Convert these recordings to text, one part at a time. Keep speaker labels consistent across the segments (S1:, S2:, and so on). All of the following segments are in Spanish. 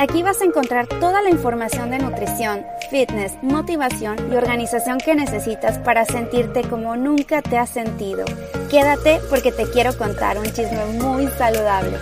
S1: Aquí vas a encontrar toda la información de nutrición, fitness, motivación y organización que necesitas para sentirte como nunca te has sentido. Quédate porque te quiero contar un chisme muy saludable.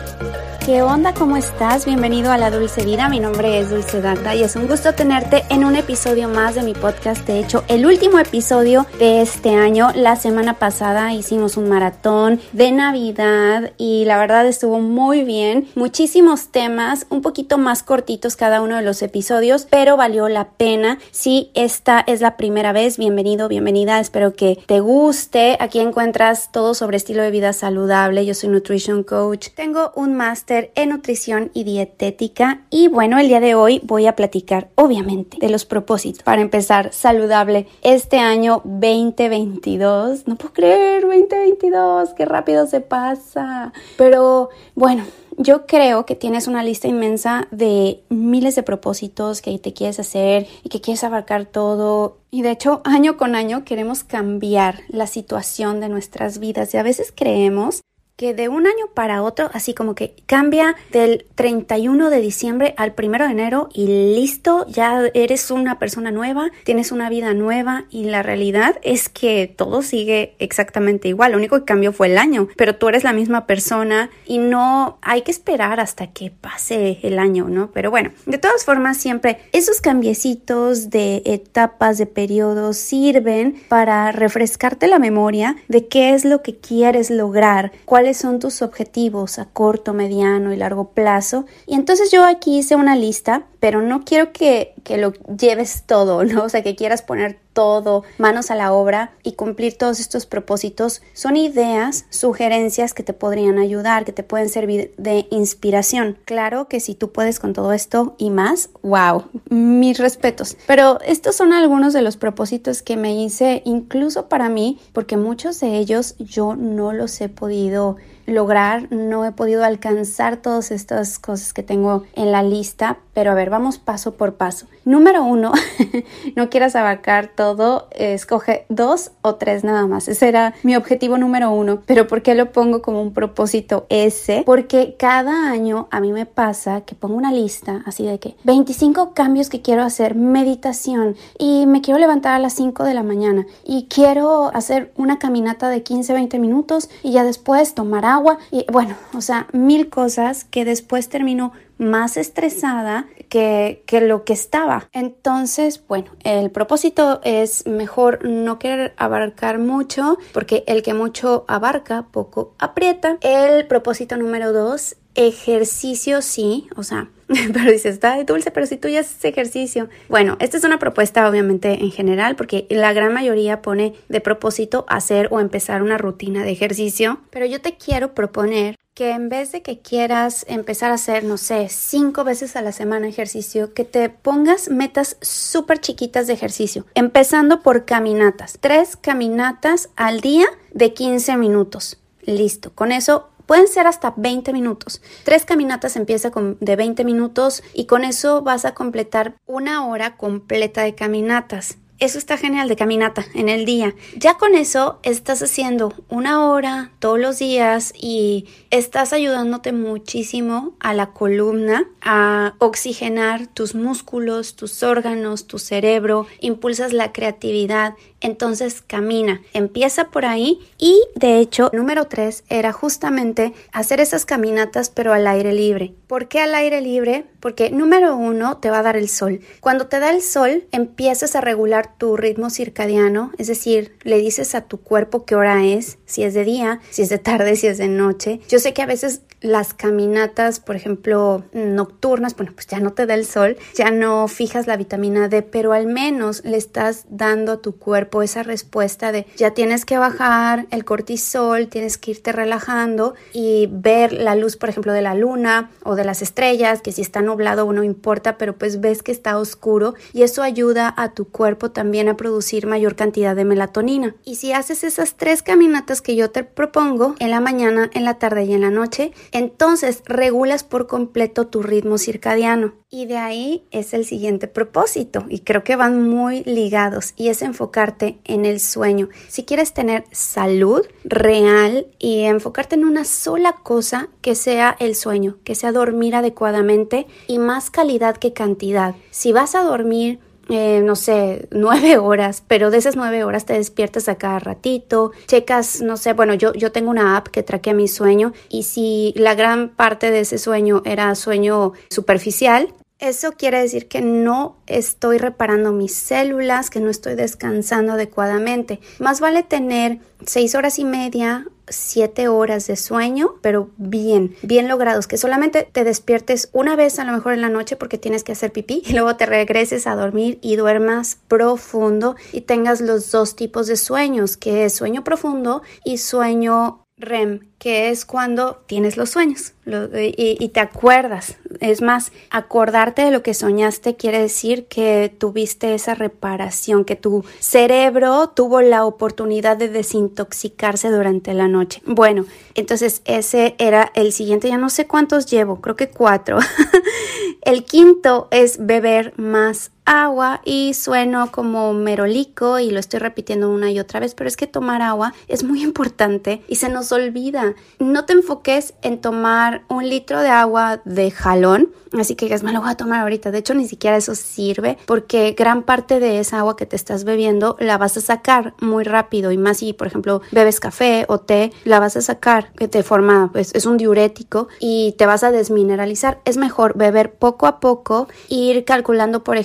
S1: ¿Qué onda? ¿Cómo estás? Bienvenido a La Dulce Vida. Mi nombre es Dulce Dagda y es un gusto tenerte en un episodio más de mi podcast. De hecho, el último episodio de este año. La semana pasada hicimos un maratón de Navidad y la verdad estuvo muy bien. Muchísimos temas, un poquito más cortitos cada uno de los episodios, pero valió la pena. Si esta es la primera vez, bienvenido, bienvenida. Espero que te guste. Aquí encuentras todo sobre estilo de vida saludable. Yo soy Nutrition Coach. Tengo un máster en nutrición y dietética y bueno, el día de hoy voy a platicar obviamente de los propósitos para empezar saludable este año 2022. No puedo creer, 2022, qué rápido se pasa. Pero bueno, yo creo que tienes una lista inmensa de miles de propósitos que te quieres hacer y que quieres abarcar todo. Y de hecho, año con año queremos cambiar la situación de nuestras vidas y a veces creemos que de un año para otro, así como que cambia del 31 de diciembre al 1 de enero y listo, ya eres una persona nueva, tienes una vida nueva y la realidad es que todo sigue exactamente igual, lo único que cambió fue el año, pero tú eres la misma persona y no hay que esperar hasta que pase el año, ¿no? Pero bueno, de todas formas siempre esos cambiecitos de etapas, de periodos sirven para refrescarte la memoria de qué es lo que quieres lograr, cuál son tus objetivos a corto, mediano y largo plazo. Y entonces yo aquí hice una lista, pero no quiero que, que lo lleves todo, ¿no? O sea, que quieras poner todo, manos a la obra y cumplir todos estos propósitos. Son ideas, sugerencias que te podrían ayudar, que te pueden servir de inspiración. Claro que si tú puedes con todo esto y más, wow, mis respetos. Pero estos son algunos de los propósitos que me hice incluso para mí, porque muchos de ellos yo no los he podido lograr, no he podido alcanzar todas estas cosas que tengo en la lista, pero a ver, vamos paso por paso. Número uno, no quieras abarcar todo, escoge dos o tres nada más. Ese era mi objetivo número uno, pero ¿por qué lo pongo como un propósito ese? Porque cada año a mí me pasa que pongo una lista así de que 25 cambios que quiero hacer, meditación y me quiero levantar a las 5 de la mañana y quiero hacer una caminata de 15, 20 minutos y ya después tomar agua y bueno, o sea, mil cosas que después terminó más estresada que, que, lo que estaba. Entonces, bueno, el propósito es mejor no querer abarcar mucho porque el que mucho abarca, poco aprieta. El propósito número dos, ejercicio sí, o sea, pero dices, está dulce, pero si tú ya haces ejercicio. Bueno, esta es una propuesta obviamente en general porque la gran mayoría pone de propósito hacer o empezar una rutina de ejercicio, pero yo te quiero proponer que en vez de que quieras empezar a hacer, no sé, cinco veces a la semana ejercicio, que te pongas metas súper chiquitas de ejercicio, empezando por caminatas, tres caminatas al día de 15 minutos. Listo, con eso Pueden ser hasta 20 minutos. Tres caminatas empieza con de 20 minutos y con eso vas a completar una hora completa de caminatas. Eso está genial de caminata en el día. Ya con eso estás haciendo una hora todos los días y estás ayudándote muchísimo a la columna, a oxigenar tus músculos, tus órganos, tu cerebro, impulsas la creatividad. Entonces camina, empieza por ahí y de hecho número tres era justamente hacer esas caminatas pero al aire libre. ¿Por qué al aire libre? Porque número uno te va a dar el sol. Cuando te da el sol empiezas a regular tu ritmo circadiano, es decir, le dices a tu cuerpo qué hora es, si es de día, si es de tarde, si es de noche. Yo sé que a veces las caminatas, por ejemplo, nocturnas, bueno, pues ya no te da el sol, ya no fijas la vitamina D, pero al menos le estás dando a tu cuerpo esa respuesta de ya tienes que bajar el cortisol, tienes que irte relajando y ver la luz, por ejemplo, de la luna o de las estrellas, que si está nublado o no importa, pero pues ves que está oscuro y eso ayuda a tu cuerpo también a producir mayor cantidad de melatonina. Y si haces esas tres caminatas que yo te propongo en la mañana, en la tarde y en la noche, entonces regulas por completo tu ritmo circadiano. Y de ahí es el siguiente propósito y creo que van muy ligados y es enfocarte en el sueño. Si quieres tener salud real y enfocarte en una sola cosa, que sea el sueño, que sea dormir adecuadamente y más calidad que cantidad. Si vas a dormir eh, no sé, nueve horas, pero de esas nueve horas te despiertas a cada ratito, checas, no sé, bueno, yo, yo tengo una app que traquea mi sueño y si la gran parte de ese sueño era sueño superficial, eso quiere decir que no estoy reparando mis células, que no estoy descansando adecuadamente. Más vale tener seis horas y media, siete horas de sueño, pero bien, bien logrados, que solamente te despiertes una vez a lo mejor en la noche porque tienes que hacer pipí y luego te regreses a dormir y duermas profundo y tengas los dos tipos de sueños, que es sueño profundo y sueño REM, que es cuando tienes los sueños y, te acuerdas. Es más, acordarte de lo que soñaste quiere decir que tuviste esa reparación, que tu cerebro tuvo la oportunidad de desintoxicarse durante la noche. Bueno, entonces ese era el siguiente, ya no sé cuántos llevo, creo que cuatro. el quinto es beber más agua y sueno como merolico y lo estoy repitiendo una y otra vez, pero es que tomar agua es muy importante y se nos olvida. No te enfoques en tomar un litro de agua de jalón, así que digas, me lo voy a tomar ahorita. De hecho, ni siquiera eso sirve porque gran parte de esa agua que te estás bebiendo la vas a sacar muy rápido y más si, por ejemplo, bebes café o té, la vas a sacar que te forma, pues es un diurético y te vas a desmineralizar. Es mejor beber poco a poco, ir calculando, por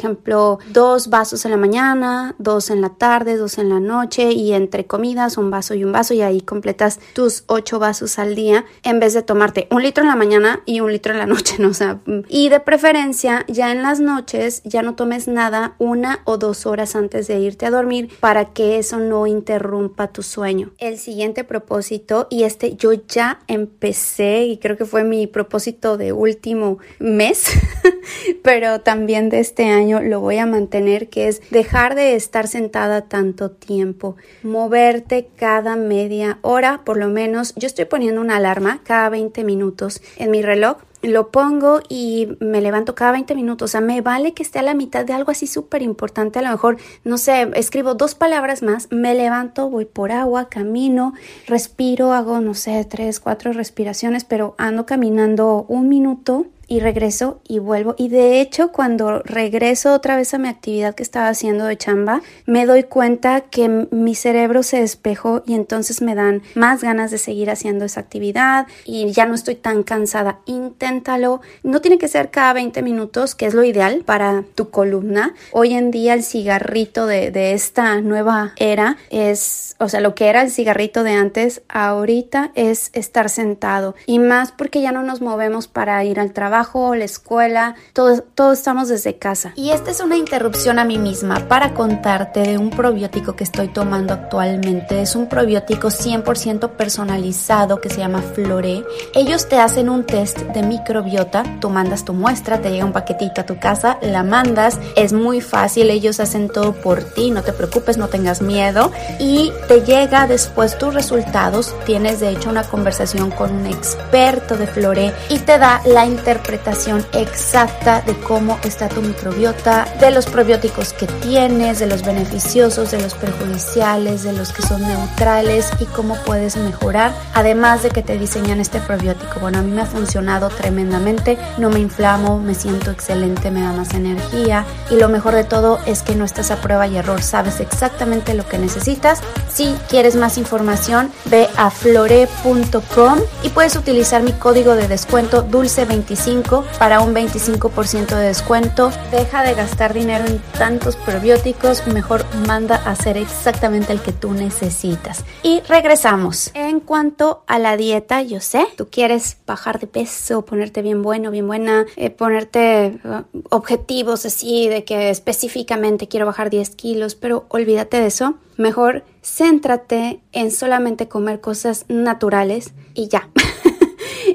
S1: dos vasos en la mañana, dos en la tarde, dos en la noche y entre comidas un vaso y un vaso y ahí completas tus ocho vasos al día en vez de tomarte un litro en la mañana y un litro en la noche, ¿no? O y de preferencia ya en las noches ya no tomes nada una o dos horas antes de irte a dormir para que eso no interrumpa tu sueño. El siguiente propósito y este yo ya empecé y creo que fue mi propósito de último mes, pero también de este año lo voy a mantener, que es dejar de estar sentada tanto tiempo, moverte cada media hora, por lo menos. Yo estoy poniendo una alarma cada 20 minutos en mi reloj lo pongo y me levanto cada 20 minutos. O sea, me vale que esté a la mitad de algo así súper importante. A lo mejor, no sé, escribo dos palabras más, me levanto, voy por agua, camino, respiro, hago, no sé, tres, cuatro respiraciones, pero ando caminando un minuto y regreso y vuelvo. Y de hecho, cuando regreso otra vez a mi actividad que estaba haciendo de chamba, me doy cuenta que mi cerebro se despejó y entonces me dan más ganas de seguir haciendo esa actividad y ya no estoy tan cansada. Inténtalo. No tiene que ser cada 20 minutos, que es lo ideal para tu columna. Hoy en día el cigarrito de, de esta nueva era es, o sea, lo que era el cigarrito de antes, ahorita es estar sentado. Y más porque ya no nos movemos para ir al trabajo la escuela, todos, todos estamos desde casa. Y esta es una interrupción a mí misma para contarte de un probiótico que estoy tomando actualmente. Es un probiótico 100% personalizado que se llama Flore. Ellos te hacen un test de microbiota, tú mandas tu muestra, te llega un paquetito a tu casa, la mandas, es muy fácil, ellos hacen todo por ti, no te preocupes, no tengas miedo y te llega después tus resultados, tienes de hecho una conversación con un experto de Flore y te da la interpretación interpretación exacta de cómo está tu microbiota, de los probióticos que tienes, de los beneficiosos, de los perjudiciales, de los que son neutrales y cómo puedes mejorar, además de que te diseñan este probiótico. Bueno, a mí me ha funcionado tremendamente, no me inflamo, me siento excelente, me da más energía y lo mejor de todo es que no estás a prueba y error, sabes exactamente lo que necesitas. Si quieres más información, ve a flore.com y puedes utilizar mi código de descuento dulce25 para un 25% de descuento. Deja de gastar dinero en tantos probióticos, mejor manda a hacer exactamente el que tú necesitas. Y regresamos. En cuanto a la dieta, yo sé, tú quieres bajar de peso, ponerte bien bueno, bien buena, eh, ponerte uh, objetivos así de que específicamente quiero bajar 10 kilos, pero olvídate de eso. Mejor céntrate en solamente comer cosas naturales y ya.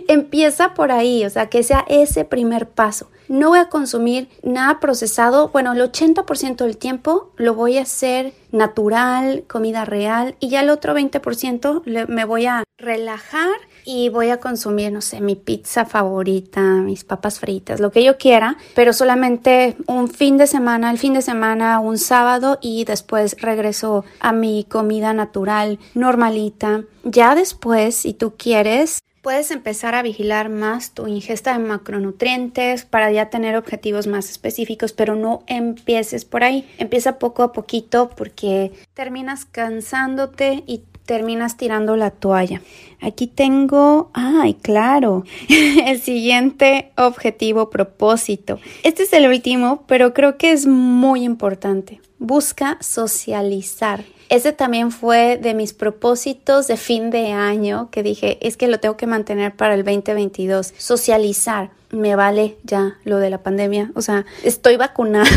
S1: Empieza por ahí, o sea, que sea ese primer paso. no voy a consumir nada procesado. Bueno, el 80% del tiempo lo voy a hacer natural, comida real y ya el otro 20% me voy a relajar y voy a consumir, no sé, mi pizza favorita, mis papas fritas, lo que yo quiera, pero solamente un fin de semana, el fin de semana, un sábado y después regreso a mi comida natural, normalita. Ya después, si tú quieres, Puedes empezar a vigilar más tu ingesta de macronutrientes para ya tener objetivos más específicos, pero no empieces por ahí. Empieza poco a poquito porque terminas cansándote y terminas tirando la toalla. Aquí tengo, ay, claro, el siguiente objetivo, propósito. Este es el último, pero creo que es muy importante. Busca socializar. Ese también fue de mis propósitos de fin de año que dije, es que lo tengo que mantener para el 2022. Socializar. Me vale ya lo de la pandemia. O sea, estoy vacunada.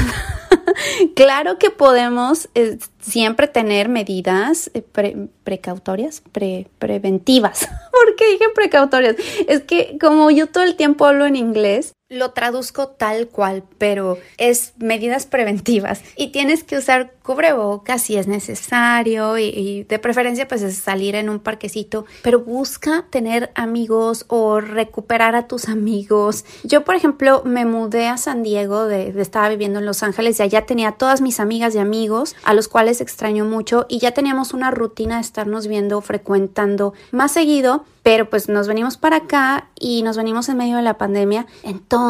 S1: claro que podemos siempre tener medidas eh, precautorias, preventivas. ¿Por qué dije precautorias? Es que como yo todo el tiempo hablo en inglés, lo traduzco tal cual, pero es medidas preventivas y tienes que usar cubrebocas si es necesario y, de preferencia pues es salir en un parquecito, pero busca tener amigos o recuperar a tus amigos. Yo por ejemplo me mudé a San Diego, de, estaba viviendo en Los Ángeles y allá tenía todas mis amigas y amigos a los cuales extraño mucho y ya teníamos una rutina de estarnos viendo, frecuentando más seguido pero pues nos venimos para acá y nos venimos en medio de la pandemia, entonces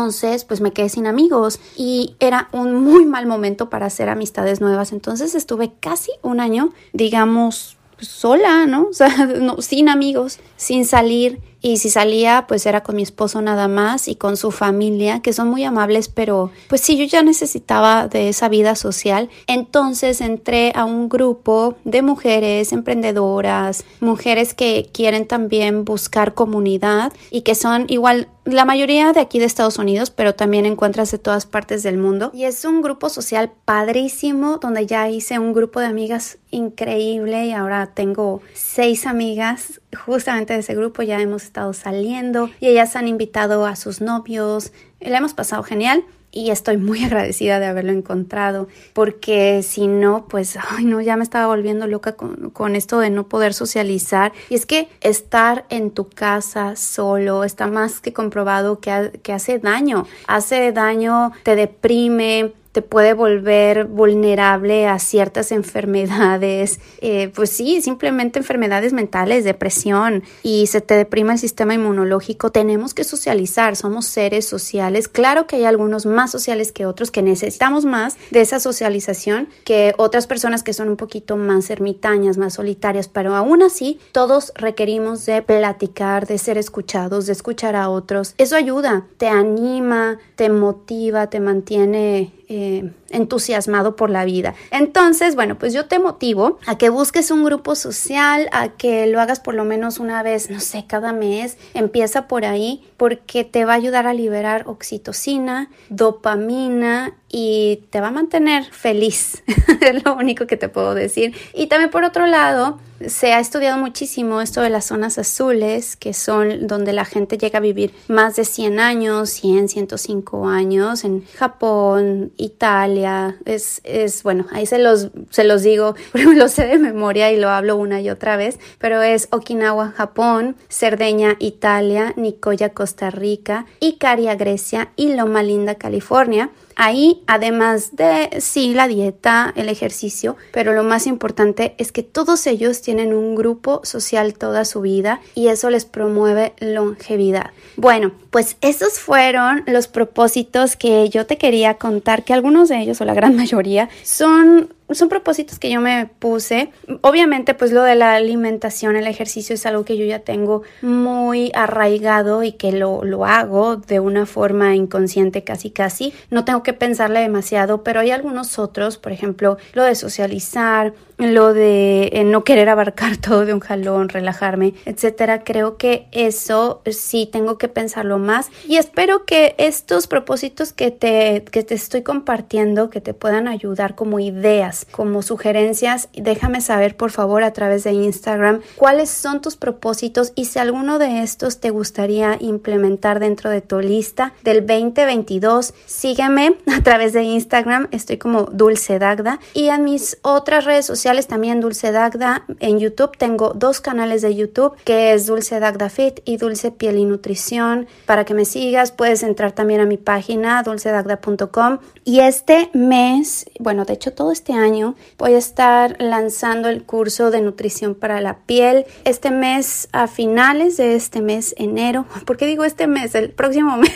S1: pues me quedé sin amigos y era un muy mal momento para hacer amistades nuevas, entonces estuve casi un año, digamos, sola, ¿no? O sea, sin amigos, sin salir y si salía pues era con mi esposo nada más y con su familia que son muy amables pero pues sí yo ya necesitaba de esa vida social entonces entré a un grupo de mujeres emprendedoras mujeres que quieren también buscar comunidad y que son igual la mayoría de aquí de Estados Unidos, pero también encuentras de todas partes del mundo. Y es un grupo social padrísimo donde ya hice un grupo de amigas increíble y ahora tengo seis amigas justamente de ese grupo. Ya hemos estado saliendo y ellas han invitado a sus novios. Le hemos pasado genial y estoy muy agradecida de haberlo encontrado porque si no, pues, ay no, ya me estaba volviendo loca con, esto de no poder socializar. Y es que estar en tu casa solo está más que comprobado que, que hace daño, hace daño, te deprime, te puede volver vulnerable a ciertas enfermedades, eh, pues sí, simplemente enfermedades mentales, depresión y se te deprima el sistema inmunológico. Tenemos que socializar, somos seres sociales. Claro que hay algunos más sociales que otros que necesitamos más de esa socialización que otras personas que son un poquito más ermitañas, más solitarias, pero aún así todos requerimos de platicar, de ser escuchados, de escuchar a otros. Eso ayuda, te anima, te motiva, te mantiene eh, entusiasmado por la vida. Entonces, bueno, pues yo te motivo a que busques un grupo social, a que lo hagas por lo menos una vez, no sé, cada mes. Empieza por ahí porque te va a ayudar a liberar oxitocina, dopamina y te va a mantener feliz. es lo único que te puedo decir. Y también por otro lado, se ha estudiado muchísimo esto de las zonas azules, que son donde la gente llega a vivir más de 100 años, 100, 105 años, en Japón, Italia, es, es bueno, ahí se los, se los digo, lo sé de memoria y lo hablo una y otra vez, pero es Okinawa, Japón, Cerdeña, Italia, Nicoya, Costa Rica, Icaria, Grecia y Loma Linda, California. Ahí, además de, sí, la dieta, el ejercicio, pero lo más importante es que todos ellos tienen un grupo social toda su vida y eso les promueve longevidad. Bueno, pues esos fueron los propósitos que yo te quería contar, que algunos de ellos o la gran mayoría son son propósitos que yo me puse. Obviamente, pues lo de la alimentación, el ejercicio es algo que yo ya tengo muy arraigado y que lo, lo hago de una forma inconsciente casi casi. No tengo que pensarle demasiado, pero hay algunos otros, por ejemplo, lo de socializar, lo de eh, no querer abarcar todo de un jalón, relajarme, etcétera. Creo que eso sí tengo que pensarlo más y espero que estos propósitos que te, que te estoy compartiendo, que te puedan ayudar como ideas, como sugerencias, déjame saber por favor a través de Instagram cuáles son tus propósitos y si alguno de estos te gustaría implementar dentro de tu lista del 2022. Sígueme a través de Instagram, estoy como Dulce Dagda y en mis otras redes sociales también Dulce Dagda. En YouTube tengo dos canales de YouTube que es Dulce Dagda Fit y Dulce Piel y Nutrición. Para que me sigas puedes entrar también a mi página dulcedagda.com y este mes, bueno, de hecho todo este año voy a estar lanzando el curso de nutrición para la piel. Este mes, a finales de este mes, enero, ¿por qué digo este mes? El próximo mes,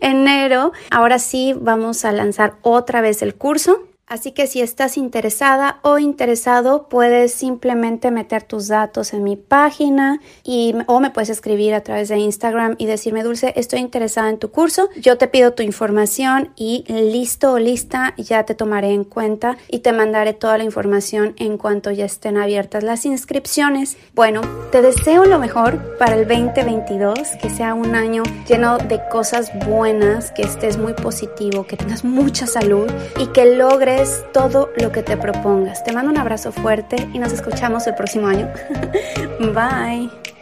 S1: enero, ahora sí vamos a lanzar otra vez el curso. Así que si estás interesada o interesado, puedes simplemente meter tus datos en mi página y, o me puedes escribir a través de Instagram y decirme, Dulce, estoy interesada en tu curso. Yo te pido tu información y listo o lista, ya te tomaré en cuenta y te mandaré toda la información en cuanto ya estén abiertas las inscripciones. Bueno, te deseo lo mejor para el 2022, que sea un año lleno de cosas buenas, que estés muy positivo, que tengas mucha salud y que logres todo lo que te propongas. Te mando un abrazo fuerte y nos escuchamos el próximo año. Bye.